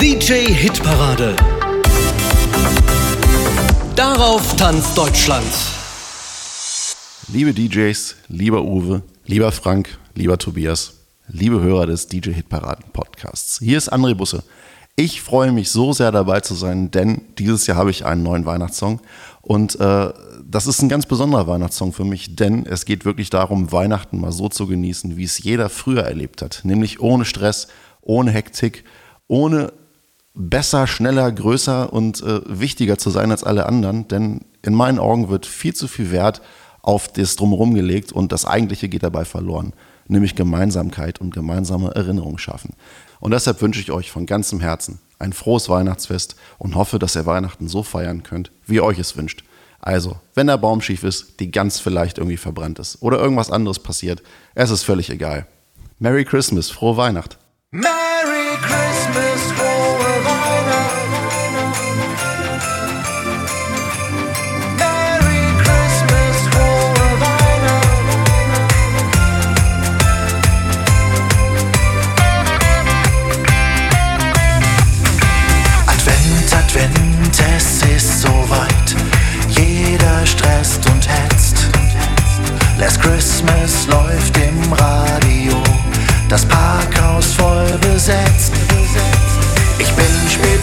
DJ Hitparade. Darauf tanzt Deutschland. Liebe DJs, lieber Uwe, lieber Frank, lieber Tobias, liebe Hörer des DJ Hitparaden Podcasts. Hier ist André Busse. Ich freue mich so sehr dabei zu sein, denn dieses Jahr habe ich einen neuen Weihnachtssong und äh, das ist ein ganz besonderer Weihnachtssong für mich, denn es geht wirklich darum, Weihnachten mal so zu genießen, wie es jeder früher erlebt hat, nämlich ohne Stress, ohne Hektik, ohne besser, schneller, größer und äh, wichtiger zu sein als alle anderen, denn in meinen Augen wird viel zu viel Wert auf das Drumherum gelegt und das Eigentliche geht dabei verloren, nämlich Gemeinsamkeit und gemeinsame Erinnerungen schaffen. Und deshalb wünsche ich euch von ganzem Herzen ein frohes Weihnachtsfest und hoffe, dass ihr Weihnachten so feiern könnt, wie ihr euch es wünscht. Also, wenn der Baum schief ist, die Gans vielleicht irgendwie verbrannt ist oder irgendwas anderes passiert, es ist völlig egal. Merry Christmas, frohe Weihnacht. Merry Christmas,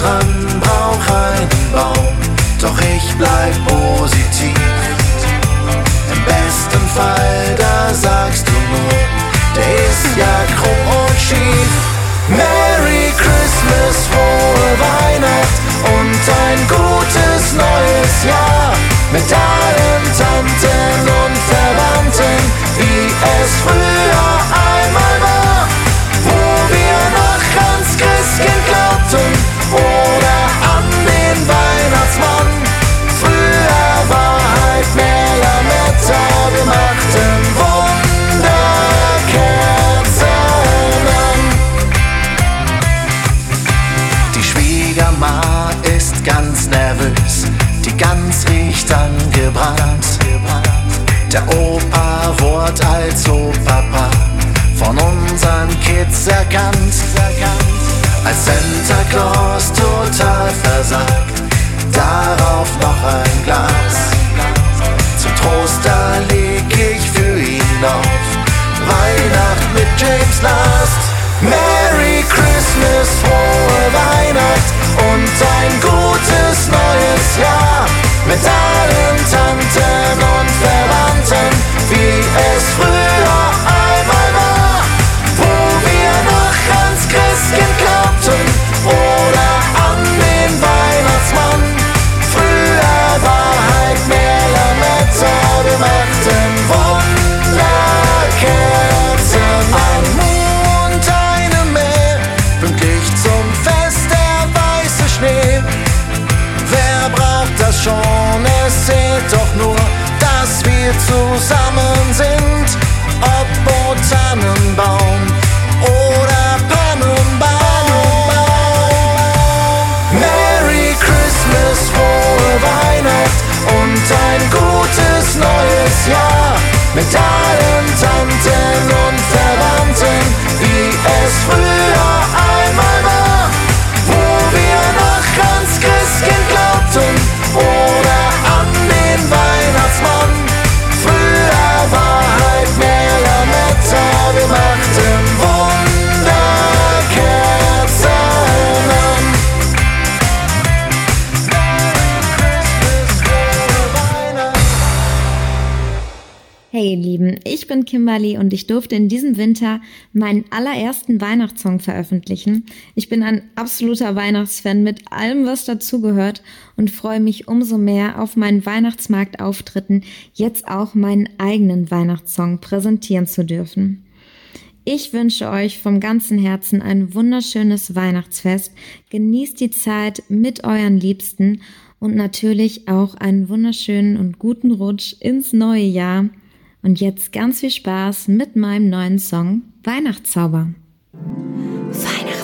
dran, brauch einen Baum. Doch ich bleib positiv. Im besten Fall, da sagst du nur, der ist ja krumm und schief. Merry Christmas, frohe Weihnacht und ein gutes neues Jahr. Mit allen ganz nervös, die Gans riecht angebrannt. Der Opa wurde als so Papa von unseren Kids erkannt. Als Santa Claus total versagt, darauf noch ein Glas. Zum Trost, da leg ich für ihn auf Weihnacht mit James Last. Ein gutes neues Jahr. Mit allen Tanten ich bin Kimberly und ich durfte in diesem Winter meinen allerersten Weihnachtssong veröffentlichen. Ich bin ein absoluter Weihnachtsfan mit allem, was dazugehört und freue mich umso mehr auf meinen Weihnachtsmarktauftritten, jetzt auch meinen eigenen Weihnachtssong präsentieren zu dürfen. Ich wünsche euch vom ganzen Herzen ein wunderschönes Weihnachtsfest. Genießt die Zeit mit euren Liebsten und natürlich auch einen wunderschönen und guten Rutsch ins neue Jahr. Und jetzt ganz viel Spaß mit meinem neuen Song Weihnachtszauber. Weihnachtszauber.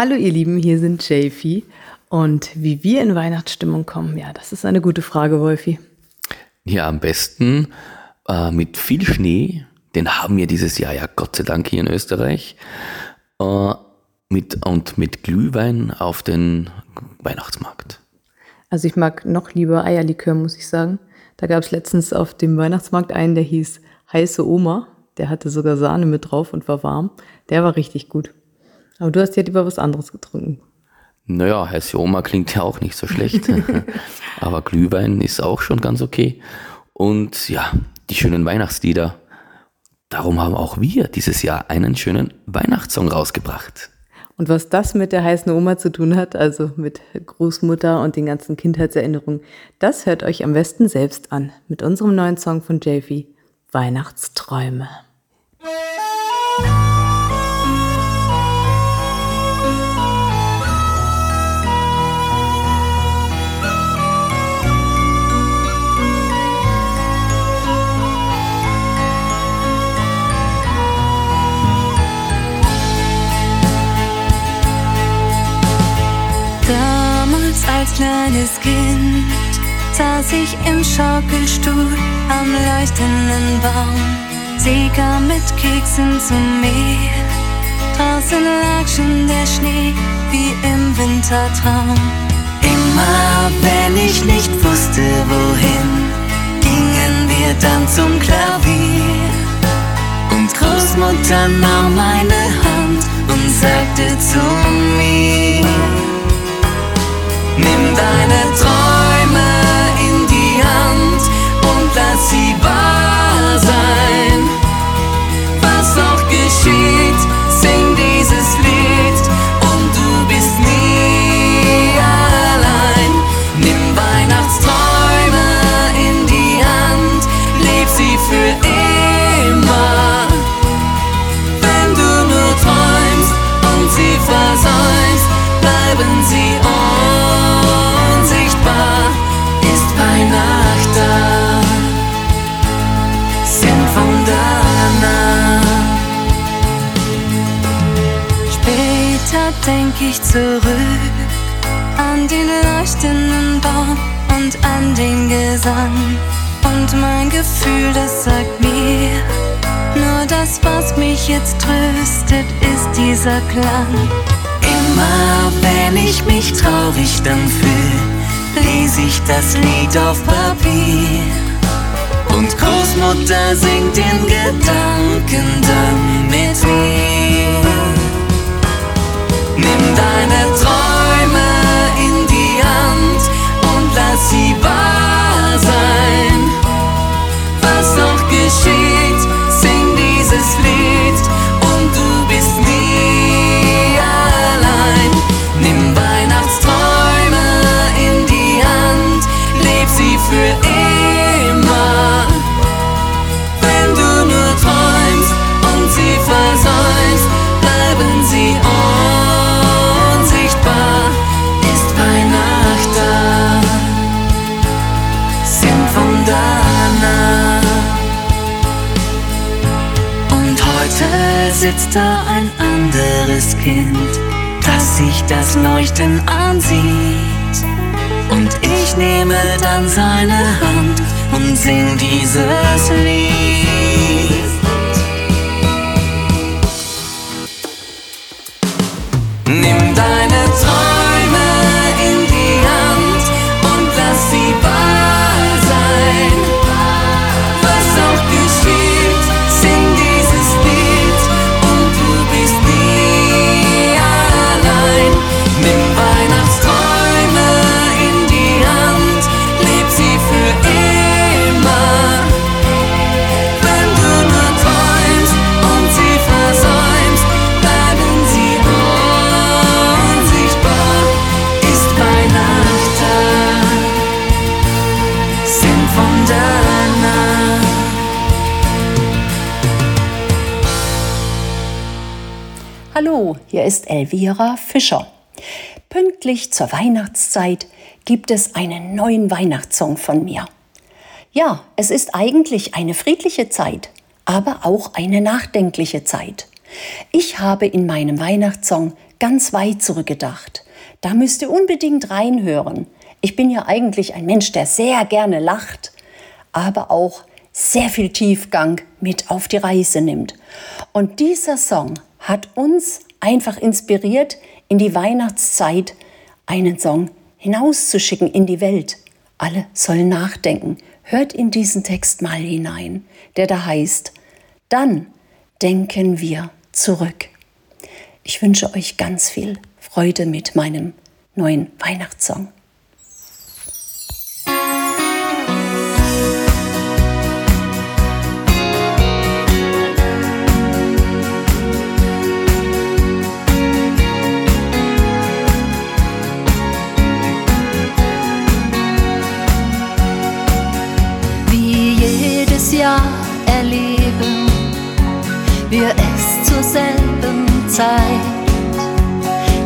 Hallo ihr Lieben, hier sind JP. Und wie wir in Weihnachtsstimmung kommen, ja, das ist eine gute Frage, Wolfi. Ja, am besten äh, mit viel Schnee. Den haben wir dieses Jahr ja Gott sei Dank hier in Österreich. Äh, mit, und mit Glühwein auf den Weihnachtsmarkt. Also ich mag noch lieber Eierlikör, muss ich sagen. Da gab es letztens auf dem Weihnachtsmarkt einen, der hieß Heiße Oma. Der hatte sogar Sahne mit drauf und war warm. Der war richtig gut. Aber du hast ja lieber was anderes getrunken. Naja, heiße Oma klingt ja auch nicht so schlecht. Aber Glühwein ist auch schon ganz okay. Und ja, die schönen Weihnachtslieder. Darum haben auch wir dieses Jahr einen schönen Weihnachtssong rausgebracht. Und was das mit der heißen Oma zu tun hat, also mit Großmutter und den ganzen Kindheitserinnerungen, das hört euch am besten selbst an mit unserem neuen Song von JV, Weihnachtsträume. Als kleines Kind saß ich im Schaukelstuhl am leuchtenden Baum. Sie kam mit Keksen zu mir. Draußen lag schon der Schnee wie im Wintertraum. Immer wenn ich nicht wusste, wohin, gingen wir dann zum Klavier. Und Großmutter nahm meine Hand und sagte zu mir, Nimm deine Träume ich zurück an den leuchtenden Baum und an den Gesang. Und mein Gefühl, das sagt mir, nur das, was mich jetzt tröstet, ist dieser Klang. Immer wenn ich mich traurig dann fühl, lese ich das Lied auf Papier. Und Großmutter singt in Gedanken dann mit mir. Deine Träume sitzt da ein anderes Kind, das sich das Leuchten ansieht. Und ich nehme dann seine Hand und sing dieses Lied. Ist Elvira Fischer. Pünktlich zur Weihnachtszeit gibt es einen neuen Weihnachtssong von mir. Ja, es ist eigentlich eine friedliche Zeit, aber auch eine nachdenkliche Zeit. Ich habe in meinem Weihnachtssong ganz weit zurückgedacht. Da müsst ihr unbedingt reinhören. Ich bin ja eigentlich ein Mensch, der sehr gerne lacht, aber auch sehr viel Tiefgang mit auf die Reise nimmt. Und dieser Song hat uns einfach inspiriert, in die Weihnachtszeit einen Song hinauszuschicken in die Welt. Alle sollen nachdenken. Hört in diesen Text mal hinein, der da heißt, dann denken wir zurück. Ich wünsche euch ganz viel Freude mit meinem neuen Weihnachtssong.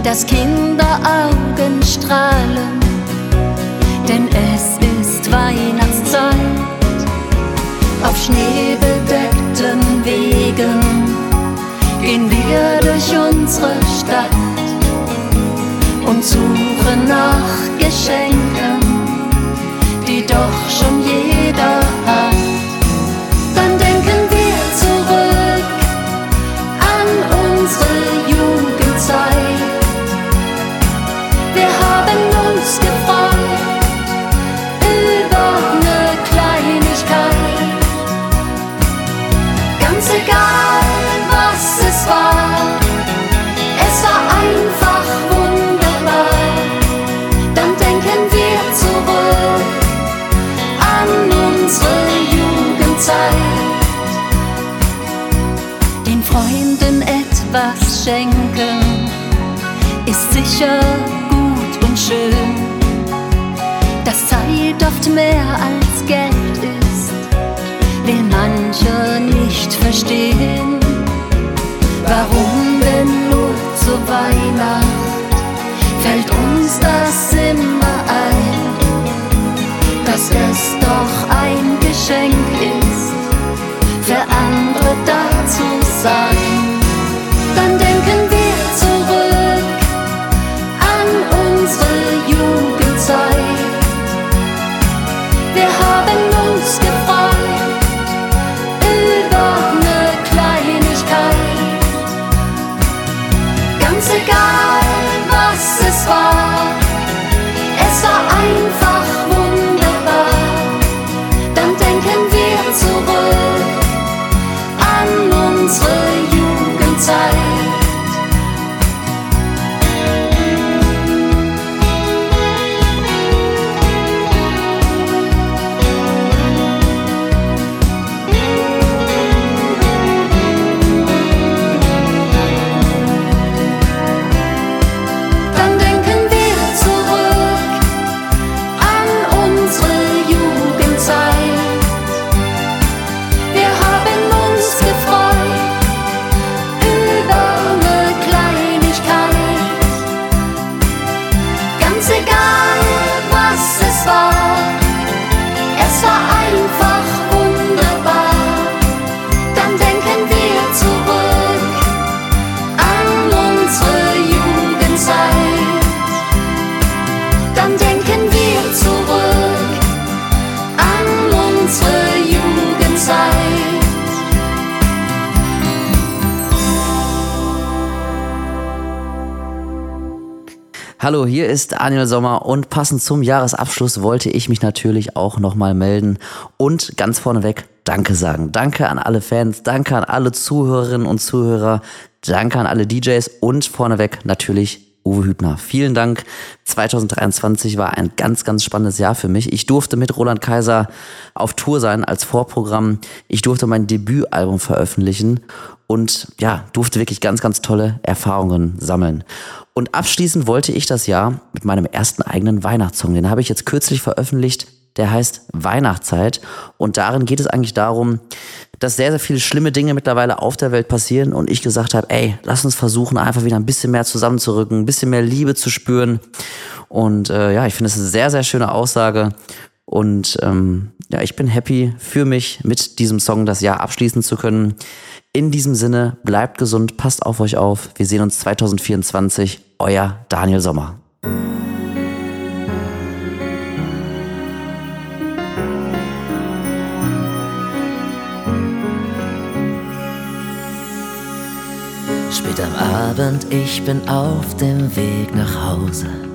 Dass Kinderaugen strahlen, denn es ist Weihnachtszeit. Auf schneebedeckten Wegen gehen wir durch unsere Stadt und suchen nach Geschenken die doch schon Hallo, hier ist Daniel Sommer und passend zum Jahresabschluss wollte ich mich natürlich auch nochmal melden und ganz vorneweg Danke sagen. Danke an alle Fans, danke an alle Zuhörerinnen und Zuhörer, danke an alle DJs und vorneweg natürlich Uwe Hübner. Vielen Dank. 2023 war ein ganz, ganz spannendes Jahr für mich. Ich durfte mit Roland Kaiser auf Tour sein als Vorprogramm. Ich durfte mein Debütalbum veröffentlichen und ja, durfte wirklich ganz, ganz tolle Erfahrungen sammeln. Und abschließend wollte ich das Jahr mit meinem ersten eigenen Weihnachtssong. Den habe ich jetzt kürzlich veröffentlicht. Der heißt Weihnachtszeit. Und darin geht es eigentlich darum, dass sehr, sehr viele schlimme Dinge mittlerweile auf der Welt passieren und ich gesagt habe, ey, lass uns versuchen, einfach wieder ein bisschen mehr zusammenzurücken, ein bisschen mehr Liebe zu spüren. Und äh, ja, ich finde es eine sehr, sehr schöne Aussage. Und ähm, ja, ich bin happy für mich, mit diesem Song das Jahr abschließen zu können. In diesem Sinne, bleibt gesund, passt auf euch auf. Wir sehen uns 2024. Euer Daniel Sommer. Spät am Abend, ich bin auf dem Weg nach Hause.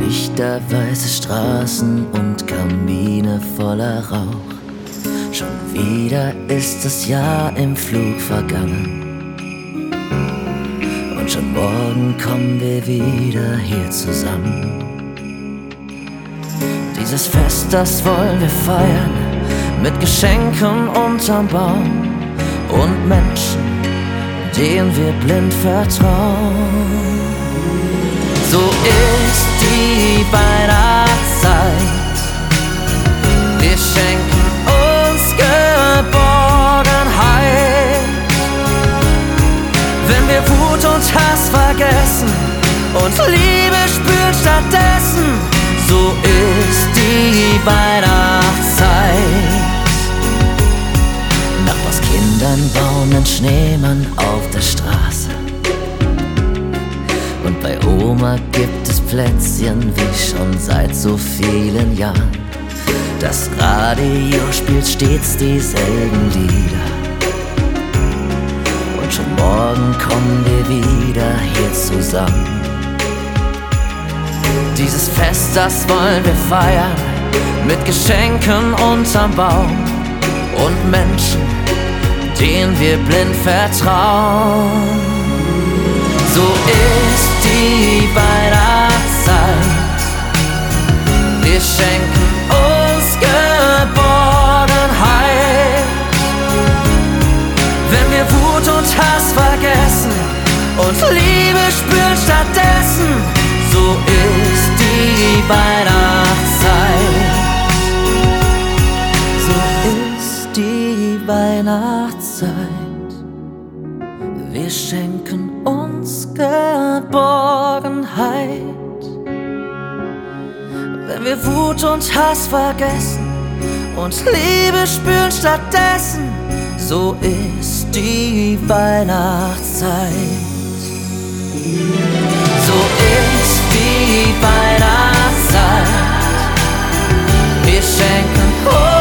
Lichter, weiße Straßen und Kamine voller Rauch. Schon wieder ist das Jahr im Flug vergangen. Und schon morgen kommen wir wieder hier zusammen. Dieses Fest, das wollen wir feiern, mit Geschenken unterm Baum und Menschen, denen wir blind vertrauen. So ist die Weihnachtszeit. Wir schenken uns Geborgenheit, wenn wir Wut und Hass vergessen und Liebe spüren stattdessen. So ist die Weihnachtszeit. Nachbars Kindern bauen einen Schneemann auf der Straße. Oma gibt es Plätzchen wie schon seit so vielen Jahren. Das Radio spielt stets dieselben Lieder. Und schon morgen kommen wir wieder hier zusammen. Dieses Fest, das wollen wir feiern, mit Geschenken unterm Baum und Menschen, denen wir blind vertrauen. So ist die Weihnachtszeit. Wir schenken uns Geborgenheit, wenn wir Wut und Hass vergessen und Liebe spüren stattdessen. So ist die Weihnachtszeit. So ist die Weihnachtszeit. Wir schenken uns Geborgenheit, wenn wir Wut und Hass vergessen und Liebe spüren stattdessen. So ist die Weihnachtszeit. So ist die Weihnachtszeit. Wir schenken uns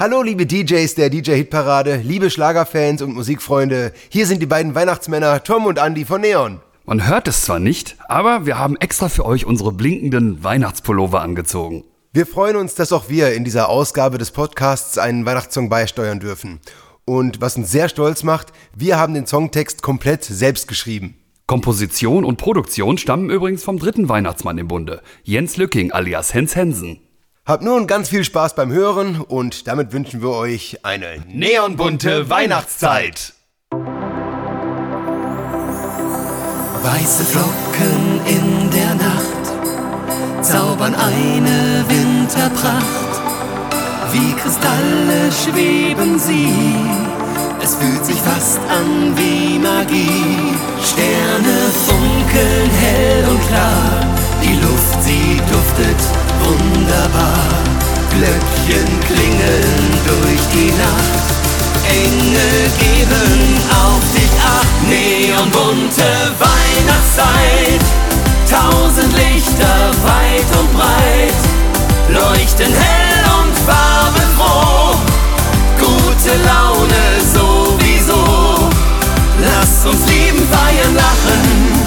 Hallo liebe DJs der DJ Hitparade, liebe Schlagerfans und Musikfreunde. Hier sind die beiden Weihnachtsmänner Tom und Andy von Neon. Man hört es zwar nicht, aber wir haben extra für euch unsere blinkenden Weihnachtspullover angezogen. Wir freuen uns, dass auch wir in dieser Ausgabe des Podcasts einen Weihnachtssong beisteuern dürfen. Und was uns sehr stolz macht, wir haben den Songtext komplett selbst geschrieben. Komposition und Produktion stammen übrigens vom dritten Weihnachtsmann im Bunde, Jens Lücking alias Hens Hensen. Habt nun ganz viel Spaß beim Hören und damit wünschen wir euch eine neonbunte Weihnachtszeit. Weiße Flocken in der Nacht zaubern eine Winterpracht. Wie Kristalle schweben sie, es fühlt sich fast an wie Magie. Sterne funkeln hell und klar, die Luft sie duftet wunderbar. Glöckchen klingeln durch die Nacht. Engel geben auf dich acht, neonbunte Weihnachtszeit. Tausend Lichter weit und breit, leuchten hell und farbenfroh. Gute Laune sowieso, lass uns lieben, feiern, lachen.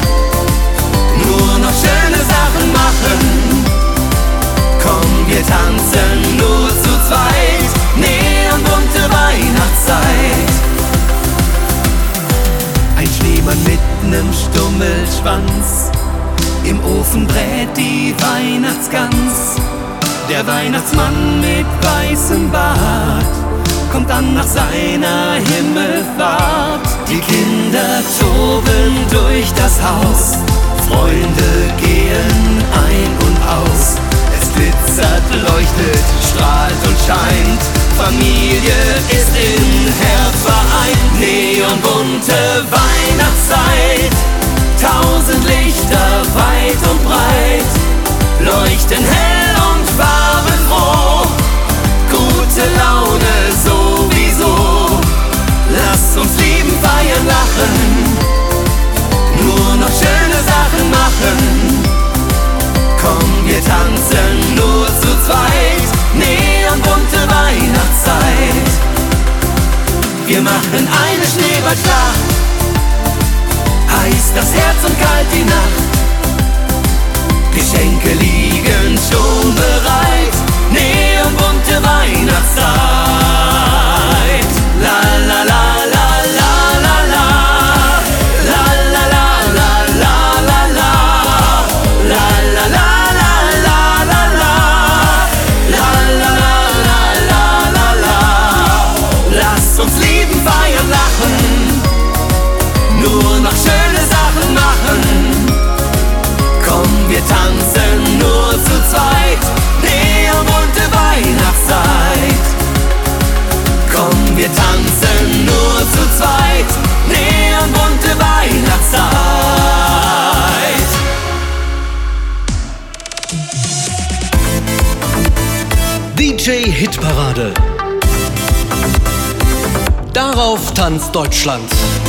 Im Ofen brät die Weihnachtsgans. Der Weihnachtsmann mit weißem Bart kommt dann nach seiner Himmelfahrt. Die Kinder toben durch das Haus, Freunde gehen ein und aus. Es glitzert, leuchtet, strahlt und scheint. Familie ist im Herz vereint. Neonbunte Weihnachtszeit, tausend Lichter weit und breit, leuchten hell Hitparade. Darauf tanzt Deutschland.